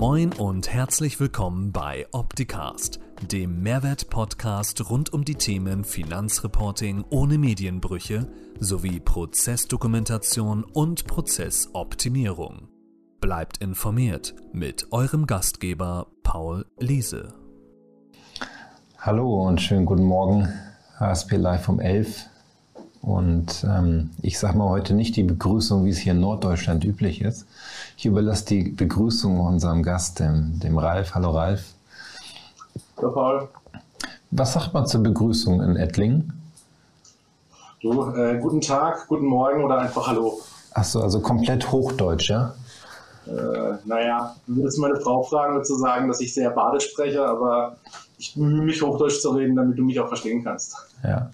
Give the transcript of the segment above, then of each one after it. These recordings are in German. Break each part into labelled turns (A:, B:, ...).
A: Moin und herzlich willkommen bei Opticast, dem Mehrwert-Podcast rund um die Themen Finanzreporting ohne Medienbrüche sowie Prozessdokumentation und Prozessoptimierung. Bleibt informiert mit eurem Gastgeber Paul Liese.
B: Hallo und schönen guten Morgen, HSP Live um 11. Und ähm, ich sage mal heute nicht die Begrüßung, wie es hier in Norddeutschland üblich ist. Ich überlasse die Begrüßung unserem Gast, dem, dem Ralf. Hallo Ralf.
C: Hallo Paul.
B: Was sagt man zur Begrüßung in Ettlingen?
C: Du, äh, guten Tag, guten Morgen oder einfach Hallo.
B: Achso, also komplett Hochdeutsch, ja?
C: Äh, naja, würdest meine Frau fragen, würde zu sagen, dass ich sehr badisch spreche, aber ich bemühe mich, Hochdeutsch zu reden, damit du mich auch verstehen kannst.
B: Ja,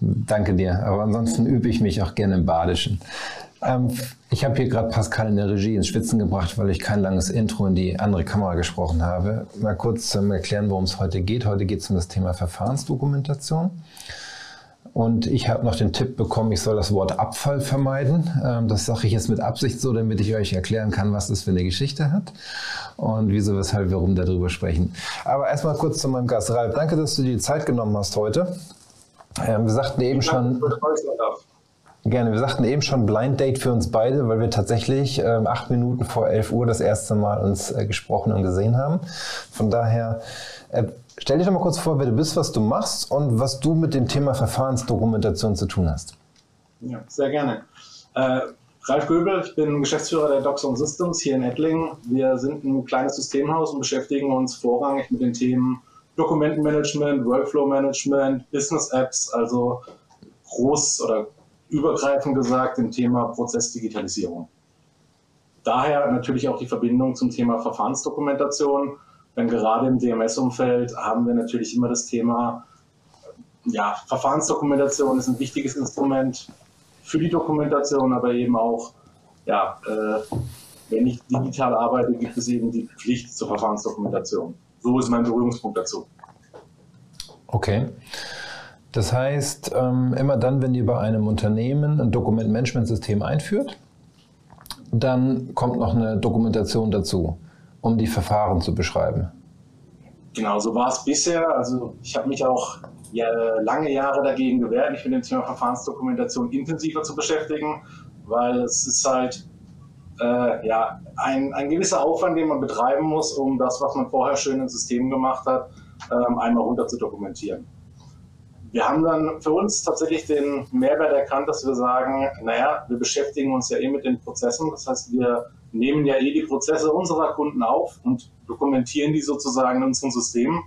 B: danke dir. Aber ansonsten übe ich mich auch gerne im Badischen. Ähm, ich habe hier gerade Pascal in der Regie ins Schwitzen gebracht, weil ich kein langes Intro in die andere Kamera gesprochen habe. Mal kurz zum Erklären, worum es heute geht. Heute geht es um das Thema Verfahrensdokumentation. Und ich habe noch den Tipp bekommen, ich soll das Wort Abfall vermeiden. Ähm, das sage ich jetzt mit Absicht so, damit ich euch erklären kann, was das für eine Geschichte hat und wieso, weshalb, warum darüber sprechen. Aber erstmal kurz zu meinem Gast Ralf. Danke, dass du dir die Zeit genommen hast heute. Ähm, wir sagten eben schon. Gerne. Wir sagten eben schon Blind Date für uns beide, weil wir tatsächlich ähm, acht Minuten vor elf Uhr das erste Mal uns äh, gesprochen und gesehen haben. Von daher äh, Stell dich doch mal kurz vor, wer du bist, was du machst und was du mit dem Thema Verfahrensdokumentation zu tun hast.
C: Ja, sehr gerne. Äh, Ralf Göbel, ich bin Geschäftsführer der Doxon Systems hier in Ettlingen. Wir sind ein kleines Systemhaus und beschäftigen uns vorrangig mit den Themen Dokumentenmanagement, Workflow-Management, Business-Apps, also groß oder übergreifend gesagt dem Thema Prozessdigitalisierung. Daher natürlich auch die Verbindung zum Thema Verfahrensdokumentation denn gerade im DMS-Umfeld haben wir natürlich immer das Thema, ja, Verfahrensdokumentation ist ein wichtiges Instrument für die Dokumentation, aber eben auch, ja, äh, wenn ich digital arbeite, gibt es eben die Pflicht zur Verfahrensdokumentation. So ist mein Berührungspunkt dazu.
B: Okay. Das heißt, ähm, immer dann, wenn ihr bei einem Unternehmen ein Dokumentmanagementsystem einführt, dann kommt noch eine Dokumentation dazu um die Verfahren zu beschreiben.
C: Genau, so war es bisher. Also ich habe mich auch ja, lange Jahre dagegen gewehrt, mich mit dem Thema Verfahrensdokumentation intensiver zu beschäftigen, weil es ist halt äh, ja, ein, ein gewisser Aufwand, den man betreiben muss, um das, was man vorher schön im System gemacht hat, ähm, einmal runter zu dokumentieren. Wir haben dann für uns tatsächlich den Mehrwert erkannt, dass wir sagen, naja, wir beschäftigen uns ja eh mit den Prozessen. Das heißt, wir nehmen ja eh die Prozesse unserer Kunden auf und dokumentieren die sozusagen in unserem System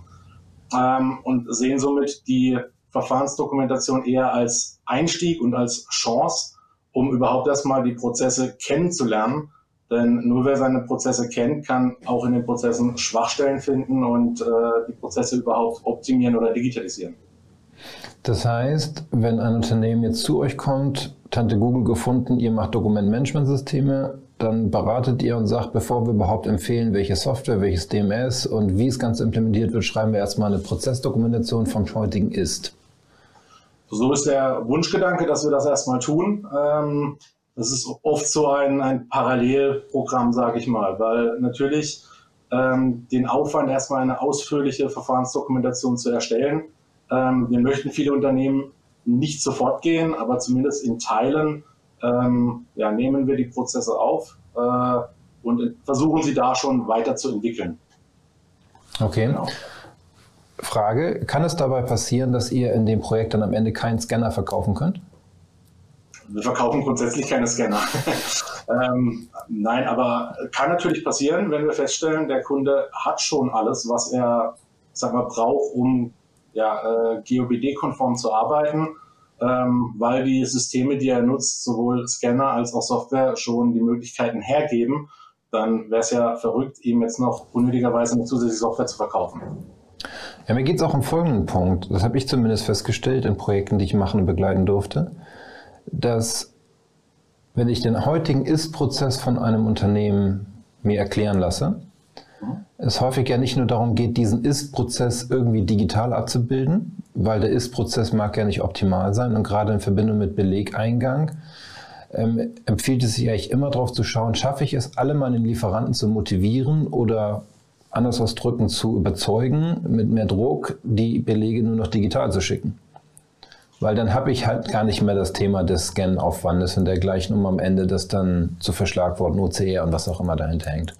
C: ähm, und sehen somit die Verfahrensdokumentation eher als Einstieg und als Chance, um überhaupt erstmal die Prozesse kennenzulernen. Denn nur wer seine Prozesse kennt, kann auch in den Prozessen Schwachstellen finden und äh, die Prozesse überhaupt optimieren oder digitalisieren.
B: Das heißt, wenn ein Unternehmen jetzt zu euch kommt, Tante Google gefunden, ihr macht Dokumentmanagementsysteme, dann beratet ihr und sagt, bevor wir überhaupt empfehlen, welche Software, welches DMS und wie es ganz implementiert wird, schreiben wir erstmal eine Prozessdokumentation vom heutigen Ist.
C: So ist der Wunschgedanke, dass wir das erstmal tun. Ähm, das ist oft so ein, ein Parallelprogramm, sage ich mal, weil natürlich ähm, den Aufwand, erstmal eine ausführliche Verfahrensdokumentation zu erstellen, ähm, wir möchten viele Unternehmen nicht sofort gehen, aber zumindest in Teilen ähm, ja, nehmen wir die Prozesse auf äh, und versuchen sie da schon weiterzuentwickeln.
B: Okay. Genau. Frage, kann es dabei passieren, dass ihr in dem Projekt dann am Ende keinen Scanner verkaufen könnt?
C: Wir verkaufen grundsätzlich keine Scanner. ähm, nein, aber kann natürlich passieren, wenn wir feststellen, der Kunde hat schon alles, was er sag mal, braucht, um ja, äh, GOBD-konform zu arbeiten ähm, weil die Systeme, die er nutzt, sowohl Scanner als auch Software schon die Möglichkeiten hergeben, dann wäre es ja verrückt, ihm jetzt noch unnötigerweise eine zusätzliche Software zu verkaufen.
B: Ja, mir geht es auch um folgenden Punkt. Das habe ich zumindest festgestellt in Projekten, die ich machen und begleiten durfte, dass wenn ich den heutigen Ist-Prozess von einem Unternehmen mir erklären lasse, es häufig ja nicht nur darum geht, diesen Ist-Prozess irgendwie digital abzubilden, weil der Ist-Prozess mag ja nicht optimal sein und gerade in Verbindung mit Belegeingang ähm, empfiehlt es sich eigentlich immer darauf zu schauen, schaffe ich es, alle meine Lieferanten zu motivieren oder anders ausdrücken, zu überzeugen, mit mehr Druck die Belege nur noch digital zu schicken. Weil dann habe ich halt gar nicht mehr das Thema des Scan-Aufwandes und dergleichen, um am Ende das dann zu Verschlagworten, OCR und was auch immer dahinter hängt.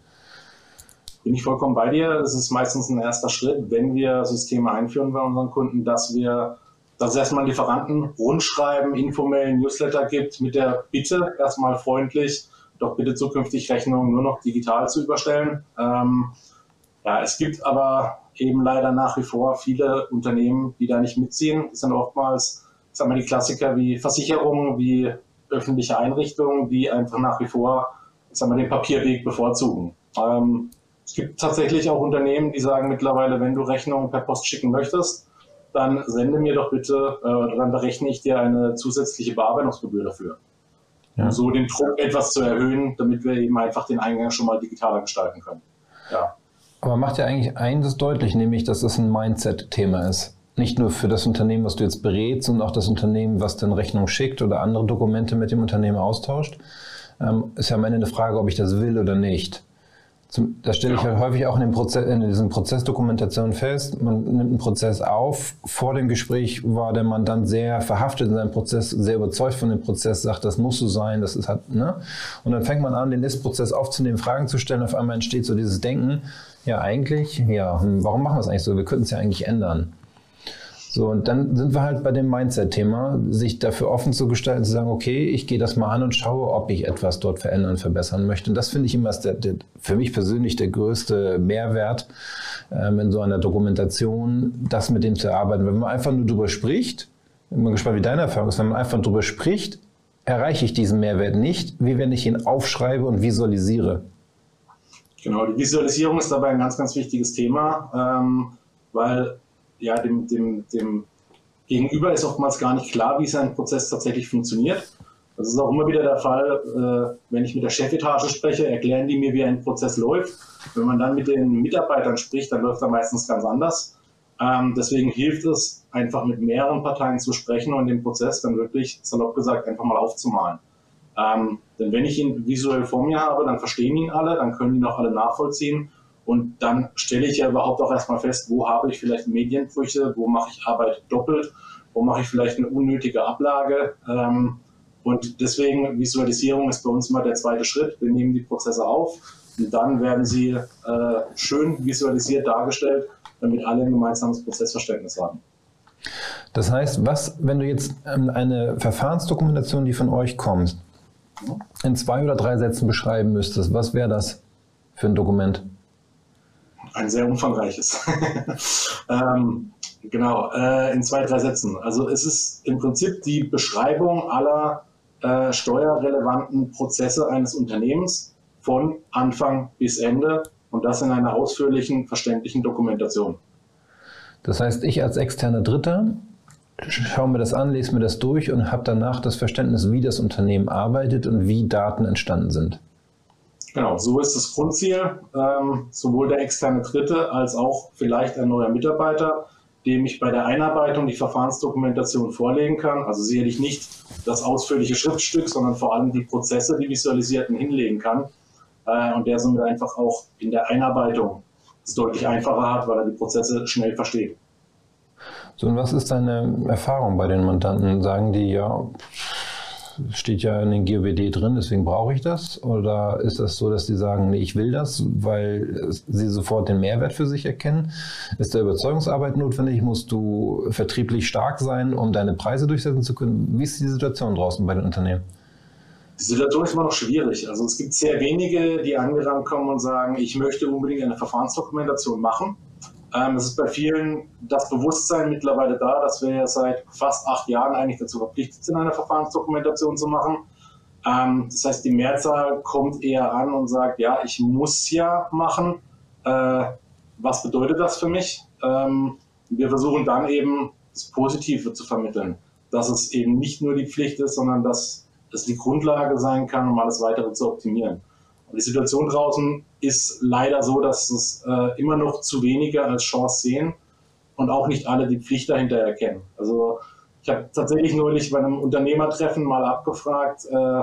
C: Bin ich vollkommen bei dir. Es ist meistens ein erster Schritt, wenn wir Systeme einführen bei unseren Kunden, dass wir, dass es erstmal Lieferanten rundschreiben, informell Newsletter gibt mit der Bitte, erstmal freundlich, doch bitte zukünftig Rechnungen nur noch digital zu überstellen. Ähm, ja, es gibt aber eben leider nach wie vor viele Unternehmen, die da nicht mitziehen. Das sind oftmals sagen wir, die Klassiker wie Versicherungen, wie öffentliche Einrichtungen, die einfach nach wie vor sagen wir, den Papierweg bevorzugen. Ähm, es gibt tatsächlich auch Unternehmen, die sagen mittlerweile, wenn du Rechnungen per Post schicken möchtest, dann sende mir doch bitte, äh, dann berechne ich dir eine zusätzliche Bearbeitungsgebühr dafür. Ja. Um so den Druck etwas zu erhöhen, damit wir eben einfach den Eingang schon mal digitaler gestalten können. Ja.
B: Aber macht ja eigentlich eines deutlich, nämlich, dass das ein Mindset-Thema ist nicht nur für das Unternehmen, was du jetzt berätst, sondern auch das Unternehmen, was dann Rechnung schickt oder andere Dokumente mit dem Unternehmen austauscht. Ähm, ist ja am Ende eine Frage, ob ich das will oder nicht. Zum, das stelle ich ja häufig auch in, den Prozess, in diesen Prozessdokumentationen fest. Man nimmt einen Prozess auf. Vor dem Gespräch war der Mandant sehr verhaftet in seinem Prozess, sehr überzeugt von dem Prozess, sagt, das muss so sein, das ist halt, ne? Und dann fängt man an, den Ist-Prozess aufzunehmen, Fragen zu stellen. Auf einmal entsteht so dieses Denken, ja, eigentlich, ja, hm, warum machen wir es eigentlich so? Wir könnten es ja eigentlich ändern. So, und dann sind wir halt bei dem Mindset-Thema, sich dafür offen zu gestalten, zu sagen, okay, ich gehe das mal an und schaue, ob ich etwas dort verändern, verbessern möchte. Und das finde ich immer der, der, für mich persönlich der größte Mehrwert ähm, in so einer Dokumentation, das mit dem zu erarbeiten. Wenn man einfach nur drüber spricht, bin mal gespannt, wie deine Erfahrung ist, wenn man einfach drüber spricht, erreiche ich diesen Mehrwert nicht, wie wenn ich ihn aufschreibe und visualisiere.
C: Genau, die Visualisierung ist dabei ein ganz, ganz wichtiges Thema, ähm, weil ja, dem, dem, dem Gegenüber ist oftmals gar nicht klar, wie sein Prozess tatsächlich funktioniert. Das ist auch immer wieder der Fall, äh, wenn ich mit der Chefetage spreche, erklären die mir, wie ein Prozess läuft. Wenn man dann mit den Mitarbeitern spricht, dann läuft er meistens ganz anders. Ähm, deswegen hilft es, einfach mit mehreren Parteien zu sprechen und den Prozess dann wirklich, salopp gesagt, einfach mal aufzumalen. Ähm, denn wenn ich ihn visuell vor mir habe, dann verstehen ihn alle, dann können ihn auch alle nachvollziehen und dann stelle ich ja überhaupt auch erstmal fest, wo habe ich vielleicht Medienbrüche, wo mache ich Arbeit doppelt, wo mache ich vielleicht eine unnötige Ablage. Ähm, und deswegen Visualisierung ist bei uns mal der zweite Schritt. Wir nehmen die Prozesse auf und dann werden sie äh, schön visualisiert dargestellt, damit alle ein gemeinsames Prozessverständnis haben.
B: Das heißt, was, wenn du jetzt ähm, eine Verfahrensdokumentation, die von euch kommt, in zwei oder drei Sätzen beschreiben müsstest, was wäre das für ein Dokument?
C: Ein sehr umfangreiches. ähm, genau, äh, in zwei, drei Sätzen. Also es ist im Prinzip die Beschreibung aller äh, steuerrelevanten Prozesse eines Unternehmens von Anfang bis Ende und das in einer ausführlichen, verständlichen Dokumentation.
B: Das heißt, ich als externer Dritter schaue mir das an, lese mir das durch und habe danach das Verständnis, wie das Unternehmen arbeitet und wie Daten entstanden sind.
C: Genau, so ist das Grundziel. Ähm, sowohl der externe Dritte als auch vielleicht ein neuer Mitarbeiter, dem ich bei der Einarbeitung die Verfahrensdokumentation vorlegen kann. Also sicherlich nicht das ausführliche Schriftstück, sondern vor allem die Prozesse, die visualisierten hinlegen kann. Äh, und der somit einfach auch in der Einarbeitung es deutlich einfacher hat, weil er die Prozesse schnell versteht.
B: So, und was ist deine Erfahrung bei den Mandanten? Sagen die, ja, steht ja in den GOBD drin, deswegen brauche ich das? Oder ist das so, dass die sagen, nee, ich will das, weil sie sofort den Mehrwert für sich erkennen? Ist da Überzeugungsarbeit notwendig? Musst du vertrieblich stark sein, um deine Preise durchsetzen zu können? Wie ist die Situation draußen bei den Unternehmen?
C: Die Situation ist immer noch schwierig. Also es gibt sehr wenige, die angerannt kommen und sagen, ich möchte unbedingt eine Verfahrensdokumentation machen. Ähm, es ist bei vielen das Bewusstsein mittlerweile da, dass wir ja seit fast acht Jahren eigentlich dazu verpflichtet sind, eine Verfahrensdokumentation zu machen. Ähm, das heißt, die Mehrzahl kommt eher an und sagt, ja, ich muss ja machen. Äh, was bedeutet das für mich? Ähm, wir versuchen dann eben das Positive zu vermitteln, dass es eben nicht nur die Pflicht ist, sondern dass es die Grundlage sein kann, um alles weitere zu optimieren. Die Situation draußen ist leider so, dass es äh, immer noch zu wenige als Chance sehen und auch nicht alle die Pflicht dahinter erkennen. Also ich habe tatsächlich neulich bei einem Unternehmertreffen mal abgefragt, äh,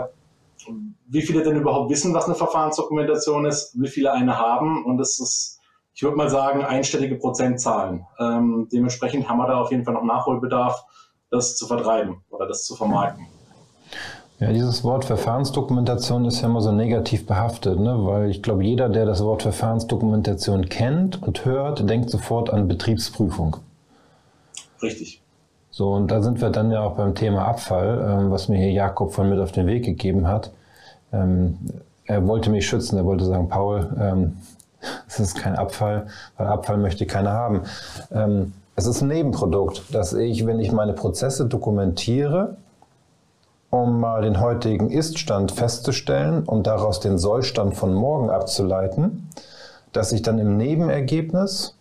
C: wie viele denn überhaupt wissen, was eine Verfahrensdokumentation ist, wie viele eine haben und es ist, ich würde mal sagen, einstellige Prozentzahlen. Ähm, dementsprechend haben wir da auf jeden Fall noch Nachholbedarf, das zu vertreiben oder das zu vermarkten.
B: Ja, dieses Wort Verfahrensdokumentation ist ja immer so negativ behaftet, ne? weil ich glaube, jeder, der das Wort Verfahrensdokumentation kennt und hört, denkt sofort an Betriebsprüfung.
C: Richtig.
B: So, und da sind wir dann ja auch beim Thema Abfall, ähm, was mir hier Jakob von mit auf den Weg gegeben hat. Ähm, er wollte mich schützen, er wollte sagen, Paul, ähm, es ist kein Abfall, weil Abfall möchte keiner haben. Ähm, es ist ein Nebenprodukt, dass ich, wenn ich meine Prozesse dokumentiere, um mal den heutigen Ist-Stand festzustellen und daraus den Sollstand von morgen abzuleiten, dass ich dann im Nebenergebnis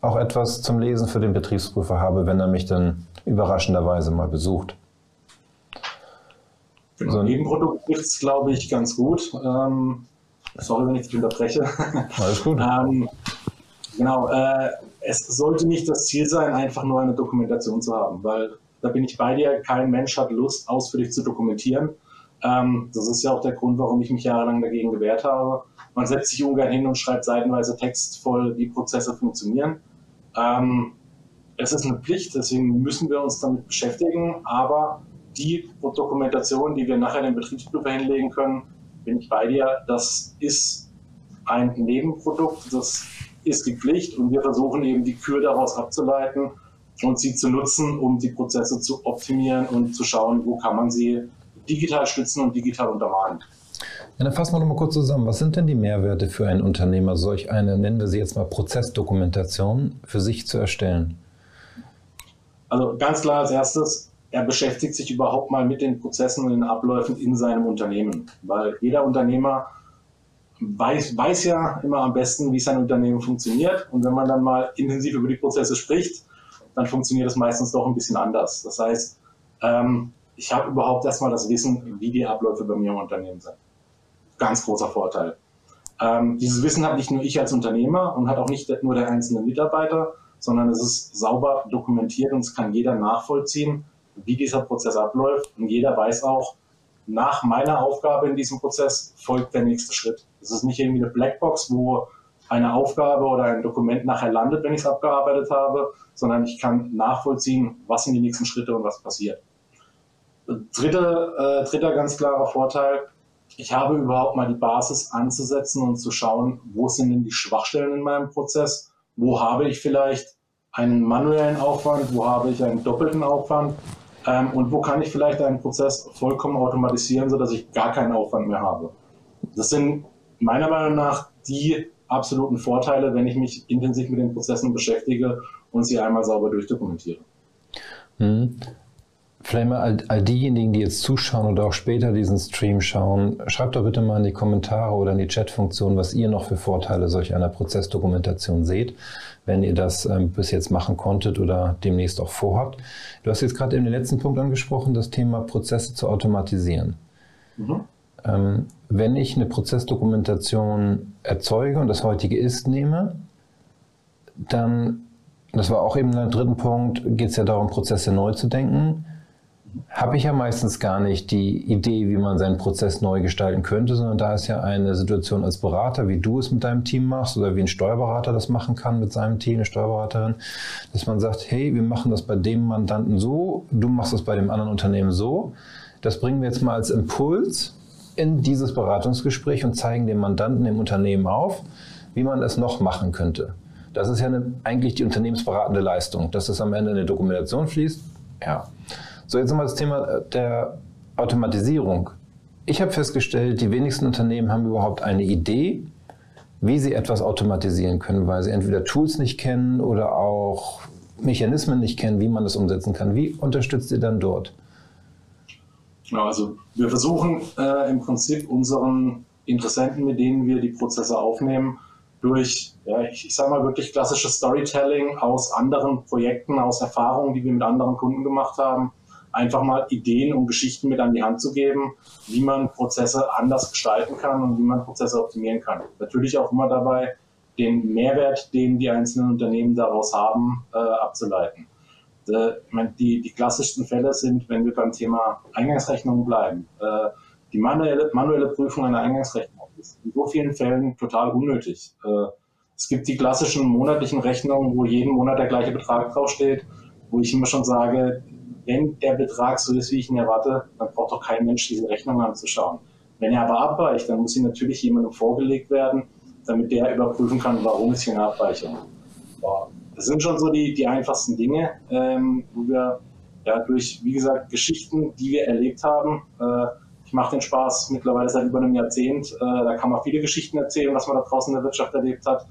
B: auch etwas zum Lesen für den Betriebsprüfer habe, wenn er mich dann überraschenderweise mal besucht.
C: Für so ein Nebenprodukt trifft es, glaube ich, ganz gut. Ähm, sorry, wenn ich dich unterbreche.
B: Alles gut.
C: ähm, genau, äh, es sollte nicht das Ziel sein, einfach nur eine Dokumentation zu haben, weil da bin ich bei dir. Kein Mensch hat Lust, ausführlich zu dokumentieren. Ähm, das ist ja auch der Grund, warum ich mich jahrelang dagegen gewehrt habe. Man setzt sich ungern hin und schreibt seitenweise Text voll, wie Prozesse funktionieren. Ähm, es ist eine Pflicht, deswegen müssen wir uns damit beschäftigen. Aber die Dokumentation, die wir nachher den Betriebsprüfer hinlegen können, bin ich bei dir. Das ist ein Nebenprodukt, das ist die Pflicht und wir versuchen eben die Kür daraus abzuleiten und sie zu nutzen, um die Prozesse zu optimieren und zu schauen, wo kann man sie digital stützen und digital untermalen.
B: Ja, dann fassen wir noch mal kurz zusammen. Was sind denn die Mehrwerte für einen Unternehmer, solch eine, nennen wir sie jetzt mal Prozessdokumentation, für sich zu erstellen?
C: Also ganz klar als erstes, er beschäftigt sich überhaupt mal mit den Prozessen und den Abläufen in seinem Unternehmen. Weil jeder Unternehmer weiß, weiß ja immer am besten, wie sein Unternehmen funktioniert. Und wenn man dann mal intensiv über die Prozesse spricht, dann funktioniert es meistens doch ein bisschen anders. Das heißt, ähm, ich habe überhaupt erstmal das Wissen, wie die Abläufe bei mir im Unternehmen sind. Ganz großer Vorteil. Ähm, dieses Wissen hat nicht nur ich als Unternehmer und hat auch nicht nur der einzelne Mitarbeiter, sondern es ist sauber dokumentiert und es kann jeder nachvollziehen, wie dieser Prozess abläuft. Und jeder weiß auch, nach meiner Aufgabe in diesem Prozess folgt der nächste Schritt. Es ist nicht irgendwie eine Blackbox, wo eine Aufgabe oder ein Dokument nachher landet, wenn ich es abgearbeitet habe, sondern ich kann nachvollziehen, was sind die nächsten Schritte und was passiert. Dritte, äh, dritter ganz klarer Vorteil, ich habe überhaupt mal die Basis anzusetzen und zu schauen, wo sind denn die Schwachstellen in meinem Prozess, wo habe ich vielleicht einen manuellen Aufwand, wo habe ich einen doppelten Aufwand ähm, und wo kann ich vielleicht einen Prozess vollkommen automatisieren, sodass ich gar keinen Aufwand mehr habe. Das sind meiner Meinung nach die absoluten Vorteile, wenn ich mich intensiv mit den Prozessen beschäftige und sie einmal sauber durchdokumentiere.
B: Mhm. Vielleicht mal all, all, diejenigen, die jetzt zuschauen oder auch später diesen Stream schauen, schreibt doch bitte mal in die Kommentare oder in die Chatfunktion, was ihr noch für Vorteile solch einer Prozessdokumentation seht, wenn ihr das ähm, bis jetzt machen konntet oder demnächst auch vorhabt. Du hast jetzt gerade in den letzten Punkt angesprochen, das Thema Prozesse zu automatisieren. Mhm. Ähm, wenn ich eine Prozessdokumentation erzeuge und das heutige Ist nehme, dann, das war auch eben der dritten Punkt, geht es ja darum, Prozesse neu zu denken. Habe ich ja meistens gar nicht die Idee, wie man seinen Prozess neu gestalten könnte, sondern da ist ja eine Situation als Berater, wie du es mit deinem Team machst oder wie ein Steuerberater das machen kann mit seinem Team, eine Steuerberaterin, dass man sagt, hey, wir machen das bei dem Mandanten so, du machst das bei dem anderen Unternehmen so. Das bringen wir jetzt mal als Impuls in dieses Beratungsgespräch und zeigen dem Mandanten, dem Unternehmen auf, wie man es noch machen könnte. Das ist ja eine, eigentlich die unternehmensberatende Leistung, dass es am Ende in eine Dokumentation fließt. Ja. So, jetzt nochmal das Thema der Automatisierung. Ich habe festgestellt, die wenigsten Unternehmen haben überhaupt eine Idee, wie sie etwas automatisieren können, weil sie entweder Tools nicht kennen oder auch Mechanismen nicht kennen, wie man das umsetzen kann. Wie unterstützt ihr dann dort?
C: Genau, also wir versuchen äh, im Prinzip unseren Interessenten, mit denen wir die Prozesse aufnehmen, durch, ja, ich, ich sage mal wirklich klassisches Storytelling aus anderen Projekten, aus Erfahrungen, die wir mit anderen Kunden gemacht haben, einfach mal Ideen und Geschichten mit an die Hand zu geben, wie man Prozesse anders gestalten kann und wie man Prozesse optimieren kann. Natürlich auch immer dabei, den Mehrwert, den die einzelnen Unternehmen daraus haben, äh, abzuleiten. Äh, die, die klassischsten Fälle sind, wenn wir beim Thema Eingangsrechnungen bleiben. Äh, die manuelle, manuelle Prüfung einer Eingangsrechnung ist in so vielen Fällen total unnötig. Äh, es gibt die klassischen monatlichen Rechnungen, wo jeden Monat der gleiche Betrag draufsteht, wo ich immer schon sage, wenn der Betrag so ist, wie ich ihn erwarte, dann braucht doch kein Mensch diese Rechnung anzuschauen. Wenn er aber abweicht, dann muss sie natürlich jemandem vorgelegt werden, damit der überprüfen kann, warum ist hier eine Abweichung. Das sind schon so die, die einfachsten Dinge, ähm, wo wir ja, durch, wie gesagt, Geschichten, die wir erlebt haben, äh, ich mache den Spaß mittlerweile seit über einem Jahrzehnt. Äh, da kann man viele Geschichten erzählen, was man da draußen in der Wirtschaft erlebt hat.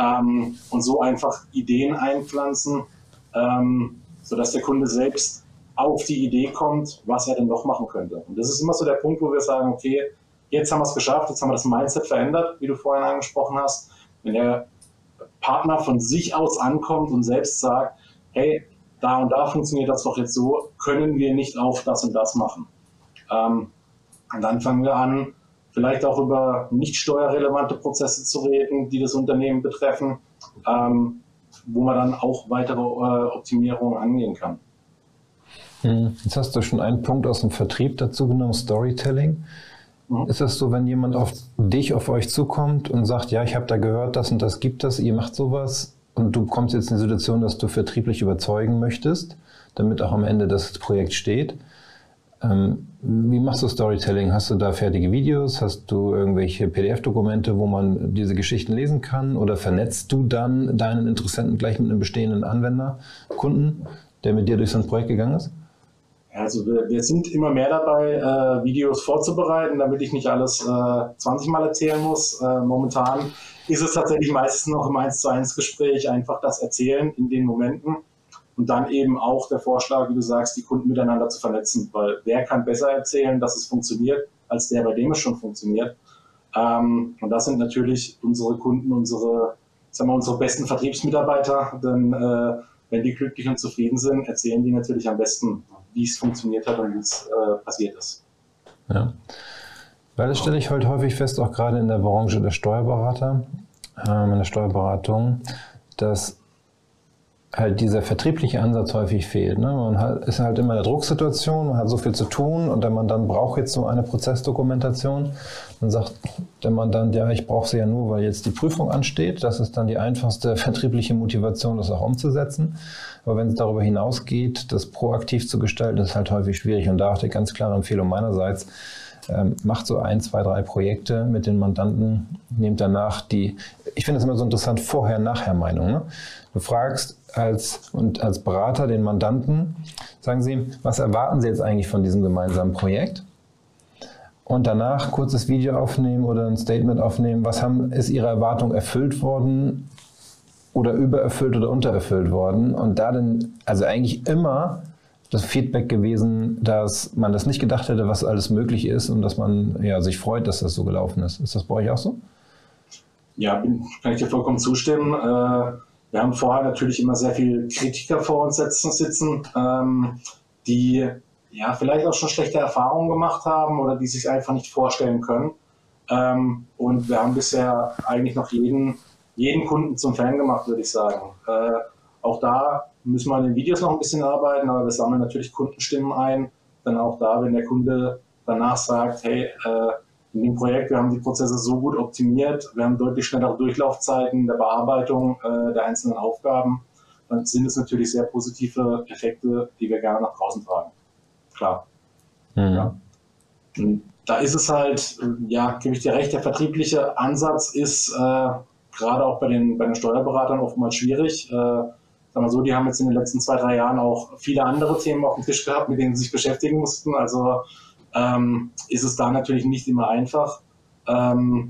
C: Ähm, und so einfach Ideen einpflanzen, ähm, sodass der Kunde selbst auf die Idee kommt, was er denn noch machen könnte. Und das ist immer so der Punkt, wo wir sagen, okay, jetzt haben wir es geschafft, jetzt haben wir das Mindset verändert, wie du vorhin angesprochen hast. Wenn der Partner von sich aus ankommt und selbst sagt, hey, da und da funktioniert das doch jetzt so, können wir nicht auf das und das machen. Ähm, und dann fangen wir an, vielleicht auch über nicht steuerrelevante Prozesse zu reden, die das Unternehmen betreffen, ähm, wo man dann auch weitere äh, Optimierungen angehen kann.
B: Hm, jetzt hast du schon einen Punkt aus dem Vertrieb dazu genommen, Storytelling. Mhm. Ist es so, wenn jemand auf dich, auf euch zukommt und sagt, ja, ich habe da gehört, das und das gibt es, ihr macht sowas und du kommst jetzt in die Situation, dass du vertrieblich überzeugen möchtest, damit auch am Ende das Projekt steht, ähm, wie machst du Storytelling? Hast du da fertige Videos? Hast du irgendwelche PDF-Dokumente, wo man diese Geschichten lesen kann? Oder vernetzt du dann deinen Interessenten gleich mit einem bestehenden Anwender, Kunden, der mit dir durch so ein Projekt gegangen ist?
C: Also wir, wir sind immer mehr dabei, äh, Videos vorzubereiten, damit ich nicht alles äh, 20 Mal erzählen muss. Äh, momentan ist es tatsächlich meistens noch im 1 zu 1 Gespräch einfach das Erzählen in den Momenten. Und dann eben auch der Vorschlag, wie du sagst, die Kunden miteinander zu vernetzen, weil wer kann besser erzählen, dass es funktioniert, als der, bei dem es schon funktioniert. Ähm, und das sind natürlich unsere Kunden, unsere, sagen wir, unsere besten Vertriebsmitarbeiter, denn äh, wenn die glücklich und zufrieden sind, erzählen die natürlich am besten, wie es funktioniert hat und wie es äh, passiert ist.
B: Ja. Weil das stelle ich heute häufig fest, auch gerade in der Branche der Steuerberater, ähm, in der Steuerberatung, dass halt dieser vertriebliche Ansatz häufig fehlt. Ne? Man hat, ist halt immer in der Drucksituation, man hat so viel zu tun und der Mandant braucht jetzt so eine Prozessdokumentation. Dann sagt der Mandant, ja, ich brauche sie ja nur, weil jetzt die Prüfung ansteht. Das ist dann die einfachste vertriebliche Motivation, das auch umzusetzen. Aber wenn es darüber hinausgeht, das proaktiv zu gestalten, ist halt häufig schwierig. Und da auch die ganz klare Empfehlung meinerseits, ähm, macht so ein, zwei, drei Projekte mit den Mandanten, nehmt danach die, ich finde es immer so interessant, Vorher-Nachher-Meinung. Ne? Du fragst als, und als Berater den Mandanten, sagen Sie, was erwarten Sie jetzt eigentlich von diesem gemeinsamen Projekt? Und danach kurzes Video aufnehmen oder ein Statement aufnehmen, was haben, ist Ihre Erwartung erfüllt worden oder übererfüllt oder untererfüllt worden? Und da dann, also eigentlich immer das Feedback gewesen, dass man das nicht gedacht hätte, was alles möglich ist und dass man ja, sich freut, dass das so gelaufen ist. Ist das bei euch auch so?
C: Ja, kann ich dir vollkommen zustimmen. Äh, wir haben vorher natürlich immer sehr viele Kritiker vor uns sitzen, ähm, die ja vielleicht auch schon schlechte Erfahrungen gemacht haben oder die sich einfach nicht vorstellen können. Ähm, und wir haben bisher eigentlich noch jeden, jeden Kunden zum Fan gemacht, würde ich sagen. Äh, auch da müssen wir an den Videos noch ein bisschen arbeiten, aber wir sammeln natürlich Kundenstimmen ein. Dann auch da, wenn der Kunde danach sagt, hey, äh, in dem Projekt, wir haben die Prozesse so gut optimiert, wir haben deutlich schnellere Durchlaufzeiten der Bearbeitung äh, der einzelnen Aufgaben, dann sind es natürlich sehr positive Effekte, die wir gerne nach draußen tragen. Klar. Mhm. Ja. Und da ist es halt, ja, gebe ich dir recht, der vertriebliche Ansatz ist äh, gerade auch bei den, bei den Steuerberatern oftmals schwierig. Äh, sagen wir so, die haben jetzt in den letzten zwei, drei Jahren auch viele andere Themen auf dem Tisch gehabt, mit denen sie sich beschäftigen mussten. Also ähm, ist es da natürlich nicht immer einfach. Ähm,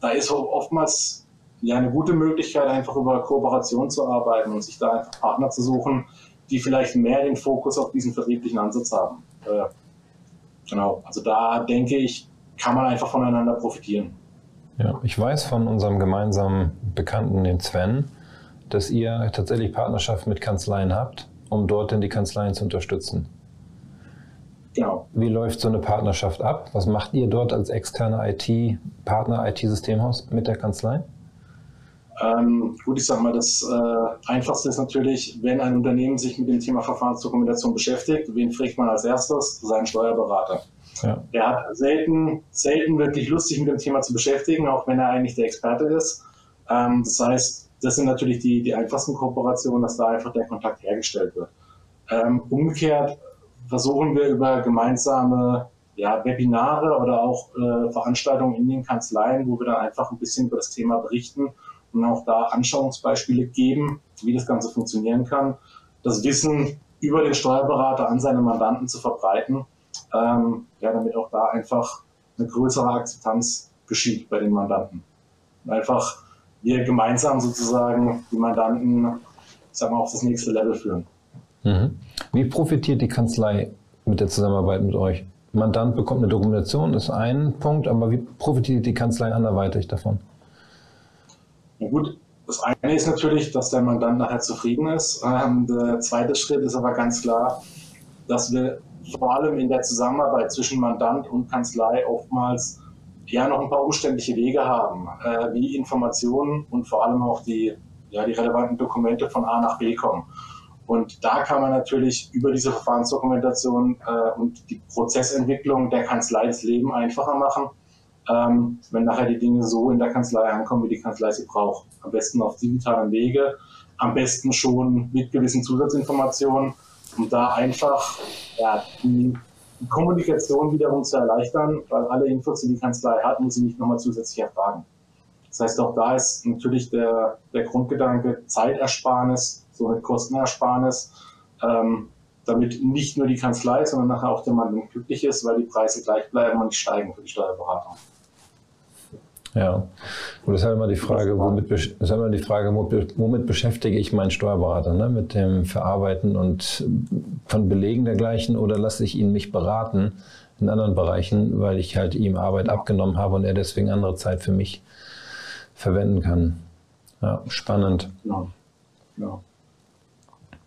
C: da ist oftmals ja eine gute Möglichkeit, einfach über Kooperation zu arbeiten und sich da einfach Partner zu suchen, die vielleicht mehr den Fokus auf diesen vertrieblichen Ansatz haben. Äh, genau, also da denke ich, kann man einfach voneinander profitieren.
B: Ja, ich weiß von unserem gemeinsamen Bekannten, den Sven, dass ihr tatsächlich Partnerschaft mit Kanzleien habt, um dort denn die Kanzleien zu unterstützen. Genau. Wie läuft so eine Partnerschaft ab? Was macht ihr dort als externer IT-Partner, IT-Systemhaus mit der Kanzlei?
C: Ähm, gut, ich sage mal, das äh, Einfachste ist natürlich, wenn ein Unternehmen sich mit dem Thema Verfahrensdokumentation beschäftigt, wen fragt man als erstes? Seinen Steuerberater. Ja. Er hat selten, selten wirklich lustig mit dem Thema zu beschäftigen, auch wenn er eigentlich der Experte ist. Ähm, das heißt, das sind natürlich die, die einfachsten Kooperationen, dass da einfach der Kontakt hergestellt wird. Ähm, umgekehrt versuchen wir über gemeinsame ja, Webinare oder auch äh, Veranstaltungen in den Kanzleien, wo wir dann einfach ein bisschen über das Thema berichten und auch da Anschauungsbeispiele geben, wie das Ganze funktionieren kann. Das Wissen über den Steuerberater an seine Mandanten zu verbreiten, ähm, ja, damit auch da einfach eine größere Akzeptanz geschieht bei den Mandanten. Einfach wir gemeinsam sozusagen die Mandanten sagen wir, auf das nächste Level führen.
B: Mhm. Wie profitiert die Kanzlei mit der Zusammenarbeit mit euch? Mandant bekommt eine Dokumentation, ist ein Punkt, aber wie profitiert die Kanzlei anderweitig davon?
C: Na gut, das eine ist natürlich, dass der Mandant nachher zufrieden ist. Ähm, der zweite Schritt ist aber ganz klar, dass wir vor allem in der Zusammenarbeit zwischen Mandant und Kanzlei oftmals ja noch ein paar umständliche Wege haben, äh, wie Informationen und vor allem auch die, ja, die relevanten Dokumente von A nach B kommen. Und da kann man natürlich über diese Verfahrensdokumentation äh, und die Prozessentwicklung der Kanzlei das Leben einfacher machen, ähm, wenn nachher die Dinge so in der Kanzlei ankommen, wie die Kanzlei sie braucht. Am besten auf digitalen Wege, am besten schon mit gewissen Zusatzinformationen, um da einfach ja, die, die Kommunikation wiederum zu erleichtern, weil alle Infos, die die Kanzlei hat, muss sie nicht nochmal zusätzlich erfragen. Das heißt, auch da ist natürlich der, der Grundgedanke Zeitersparnis, somit Kostenersparnis, ähm, damit nicht nur die Kanzlei, sondern nachher auch der Mann glücklich ist, weil die Preise gleich bleiben und nicht steigen für die Steuerberatung.
B: Ja, und das ist halt immer die Frage, womit, ist immer die Frage, womit beschäftige ich meinen Steuerberater? Ne? Mit dem Verarbeiten und von Belegen dergleichen oder lasse ich ihn mich beraten in anderen Bereichen, weil ich halt ihm Arbeit abgenommen habe und er deswegen andere Zeit für mich verwenden kann. Ja, spannend.
C: Genau. Ja.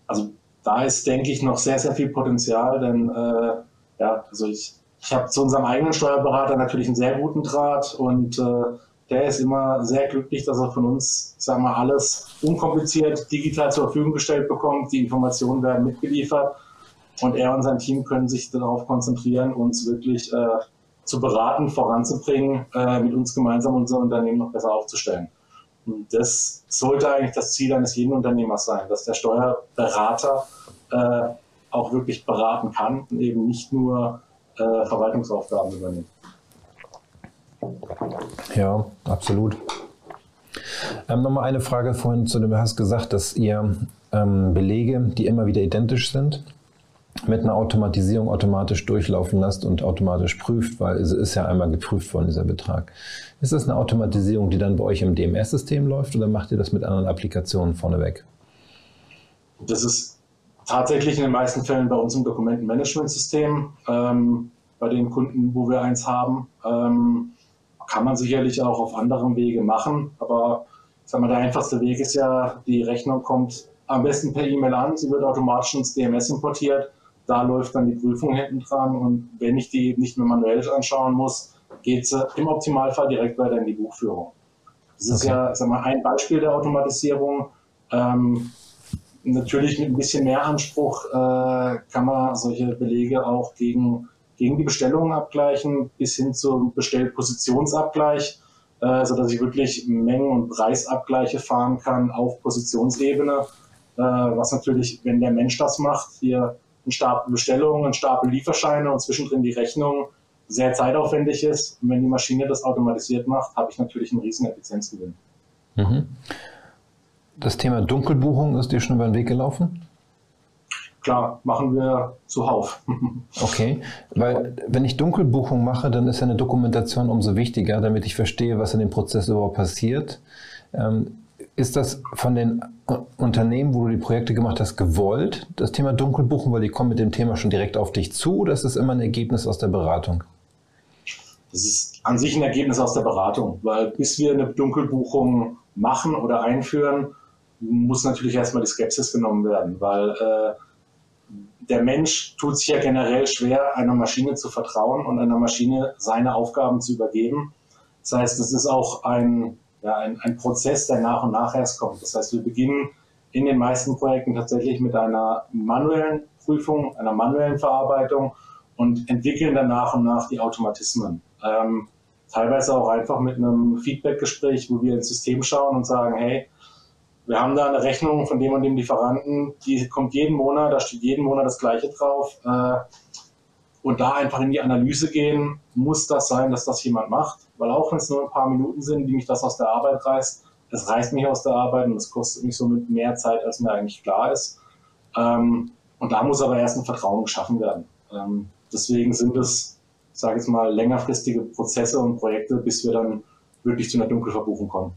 C: Also da ist, denke ich, noch sehr, sehr viel Potenzial, denn äh, ja, also ich, ich habe zu unserem eigenen Steuerberater natürlich einen sehr guten Draht und äh, der ist immer sehr glücklich, dass er von uns, sagen wir, alles unkompliziert digital zur Verfügung gestellt bekommt. Die Informationen werden mitgeliefert und er und sein Team können sich darauf konzentrieren, uns wirklich äh, zu beraten, voranzubringen, äh, mit uns gemeinsam unser Unternehmen noch besser aufzustellen. Und das sollte eigentlich das Ziel eines jeden Unternehmers sein, dass der Steuerberater äh, auch wirklich beraten kann und eben nicht nur äh, Verwaltungsaufgaben übernimmt.
B: Ja, absolut. Ähm, Nochmal eine Frage vorhin zu dem, du hast gesagt, dass ihr ähm, Belege, die immer wieder identisch sind, mit einer Automatisierung automatisch durchlaufen lasst und automatisch prüft, weil es ist ja einmal geprüft worden, dieser Betrag. Ist das eine Automatisierung, die dann bei euch im DMS-System läuft oder macht ihr das mit anderen Applikationen vorneweg?
C: Das ist tatsächlich in den meisten Fällen bei uns im Dokumentenmanagementsystem. Ähm, bei den Kunden, wo wir eins haben, ähm, kann man sicherlich auch auf anderem Wege machen. Aber sag mal, der einfachste Weg ist ja, die Rechnung kommt am besten per E-Mail an, sie wird automatisch ins DMS importiert da läuft dann die Prüfung hinten dran und wenn ich die nicht mehr manuell anschauen muss, geht sie im Optimalfall direkt weiter in die Buchführung. Das ist okay. ja sag mal, ein Beispiel der Automatisierung. Ähm, natürlich mit ein bisschen mehr Anspruch äh, kann man solche Belege auch gegen, gegen die Bestellungen abgleichen, bis hin zum Bestellpositionsabgleich, äh, sodass ich wirklich Mengen- und Preisabgleiche fahren kann auf Positionsebene. Äh, was natürlich, wenn der Mensch das macht, hier ein Stapel Bestellungen, ein Stapel Lieferscheine und zwischendrin die Rechnung sehr zeitaufwendig ist. Und wenn die Maschine das automatisiert macht, habe ich natürlich einen riesen Effizienzgewinn. Mhm.
B: Das Thema Dunkelbuchung ist dir schon über den Weg gelaufen?
C: Klar, machen wir zuhauf.
B: okay, weil wenn ich Dunkelbuchung mache, dann ist ja eine Dokumentation umso wichtiger, damit ich verstehe, was in dem Prozess überhaupt passiert. Ähm, ist das von den Unternehmen, wo du die Projekte gemacht hast, gewollt, das Thema Dunkelbuchen, weil die kommen mit dem Thema schon direkt auf dich zu oder ist das immer ein Ergebnis aus der Beratung?
C: Das ist an sich ein Ergebnis aus der Beratung, weil bis wir eine Dunkelbuchung machen oder einführen, muss natürlich erstmal die Skepsis genommen werden, weil äh, der Mensch tut sich ja generell schwer, einer Maschine zu vertrauen und einer Maschine seine Aufgaben zu übergeben. Das heißt, es ist auch ein ja, ein, ein Prozess, der nach und nach erst kommt. Das heißt, wir beginnen in den meisten Projekten tatsächlich mit einer manuellen Prüfung, einer manuellen Verarbeitung und entwickeln dann nach und nach die Automatismen. Ähm, teilweise auch einfach mit einem Feedback-Gespräch, wo wir ins System schauen und sagen, hey, wir haben da eine Rechnung von dem und dem Lieferanten, die kommt jeden Monat, da steht jeden Monat das Gleiche drauf. Äh, und da einfach in die Analyse gehen, muss das sein, dass das jemand macht? Weil auch wenn es nur ein paar Minuten sind, die mich das aus der Arbeit reißt, es reißt mich aus der Arbeit und es kostet mich somit mehr Zeit, als mir eigentlich klar ist. Ähm, und da muss aber erst ein Vertrauen geschaffen werden. Ähm, deswegen sind es, ich sage jetzt mal, längerfristige Prozesse und Projekte, bis wir dann wirklich zu einer Dunkelverbuchung kommen.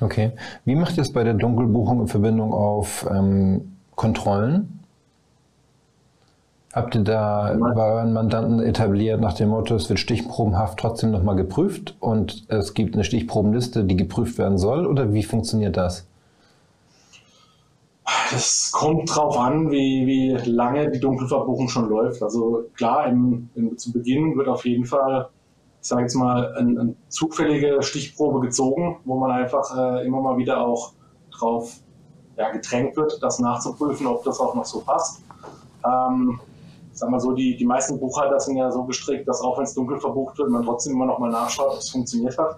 B: Okay. Wie macht ihr es bei der Dunkelbuchung in Verbindung auf ähm, Kontrollen? Habt ihr da bei euren Mandanten etabliert nach dem Motto, es wird stichprobenhaft trotzdem nochmal geprüft und es gibt eine Stichprobenliste, die geprüft werden soll? Oder wie funktioniert das?
C: Das kommt drauf an, wie, wie lange die Dunkelverbuchung schon läuft. Also klar, im, im, zu Beginn wird auf jeden Fall, ich sage jetzt mal, eine ein zufällige Stichprobe gezogen, wo man einfach äh, immer mal wieder auch drauf ja, gedrängt wird, das nachzuprüfen, ob das auch noch so passt. Ähm, sag mal so, die, die meisten Buchhalter sind ja so gestrickt, dass auch wenn es dunkel verbucht wird, man trotzdem immer noch mal nachschaut, ob es funktioniert hat.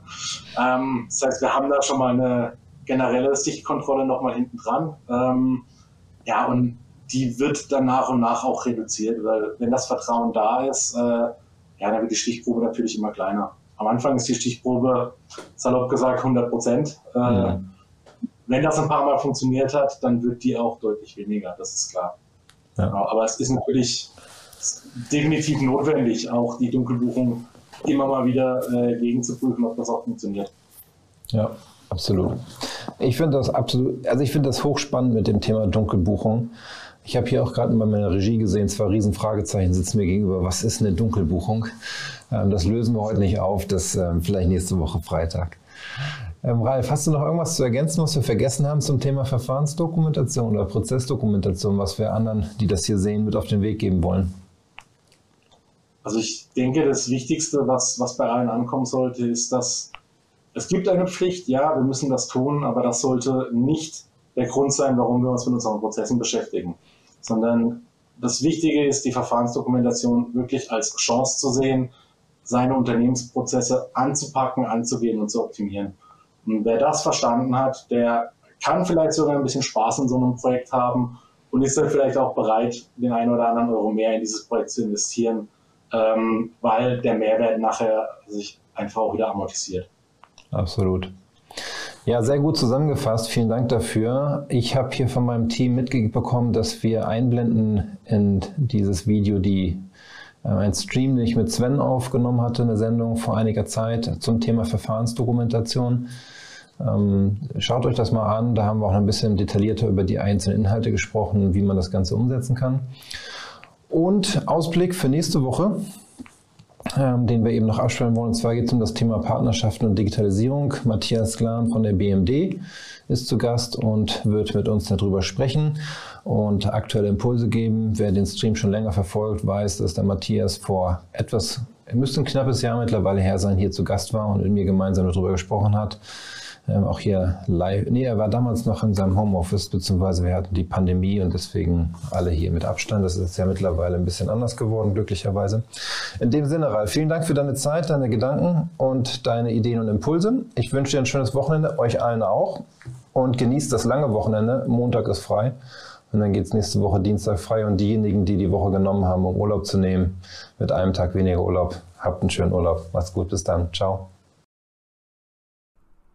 C: Ähm, das heißt, wir haben da schon mal eine generelle Sichtkontrolle noch mal hinten dran. Ähm, ja, und die wird dann nach und nach auch reduziert, weil wenn das Vertrauen da ist, äh, ja, dann wird die Stichprobe natürlich immer kleiner. Am Anfang ist die Stichprobe, salopp gesagt, 100 Prozent. Äh, ja. Wenn das ein paar Mal funktioniert hat, dann wird die auch deutlich weniger, das ist klar. Ja. Genau, aber es ist natürlich definitiv notwendig, auch die Dunkelbuchung immer mal wieder äh, gegenzuprüfen, ob das auch funktioniert.
B: Ja, absolut. Ich finde das absolut, also ich finde das hochspannend mit dem Thema Dunkelbuchung. Ich habe hier auch gerade bei meiner Regie gesehen, zwei riesen Fragezeichen sitzen mir gegenüber. Was ist eine Dunkelbuchung? Ähm, das lösen wir heute nicht auf, das ähm, vielleicht nächste Woche Freitag. Ähm, Ralf, hast du noch irgendwas zu ergänzen, was wir vergessen haben zum Thema Verfahrensdokumentation oder Prozessdokumentation, was wir anderen, die das hier sehen, mit auf den Weg geben wollen?
C: Also ich denke, das Wichtigste, was, was bei allen ankommen sollte, ist, dass es gibt eine Pflicht, ja, wir müssen das tun, aber das sollte nicht der Grund sein, warum wir uns mit unseren Prozessen beschäftigen, sondern das Wichtige ist, die Verfahrensdokumentation wirklich als Chance zu sehen, seine Unternehmensprozesse anzupacken, anzugehen und zu optimieren. Und wer das verstanden hat, der kann vielleicht sogar ein bisschen Spaß in so einem Projekt haben und ist dann vielleicht auch bereit, den einen oder anderen Euro mehr in dieses Projekt zu investieren, ähm, weil der Mehrwert nachher sich einfach auch wieder amortisiert.
B: Absolut. Ja, sehr gut zusammengefasst. Vielen Dank dafür. Ich habe hier von meinem Team mitbekommen, dass wir einblenden in dieses Video die äh, ein Stream, den ich mit Sven aufgenommen hatte, eine Sendung vor einiger Zeit zum Thema Verfahrensdokumentation. Ähm, schaut euch das mal an. Da haben wir auch ein bisschen detaillierter über die einzelnen Inhalte gesprochen, wie man das Ganze umsetzen kann. Und Ausblick für nächste Woche, ähm, den wir eben noch abstellen wollen. Und zwar geht es um das Thema Partnerschaften und Digitalisierung. Matthias Glan von der BMD ist zu Gast und wird mit uns darüber sprechen und aktuelle Impulse geben. Wer den Stream schon länger verfolgt, weiß, dass der Matthias vor etwas, er müsste ein knappes Jahr mittlerweile her sein, hier zu Gast war und mit mir gemeinsam darüber gesprochen hat ähm, auch hier live. Nee, er war damals noch in seinem Homeoffice, beziehungsweise wir hatten die Pandemie und deswegen alle hier mit Abstand. Das ist ja mittlerweile ein bisschen anders geworden, glücklicherweise. In dem Sinne, Ralf, vielen Dank für deine Zeit, deine Gedanken und deine Ideen und Impulse. Ich wünsche dir ein schönes Wochenende, euch allen auch. Und genießt das lange Wochenende. Montag ist frei. Und dann geht es nächste Woche Dienstag frei. Und diejenigen, die die Woche genommen haben, um Urlaub zu nehmen, mit einem Tag weniger Urlaub, habt einen schönen Urlaub. Macht's gut, bis dann. Ciao.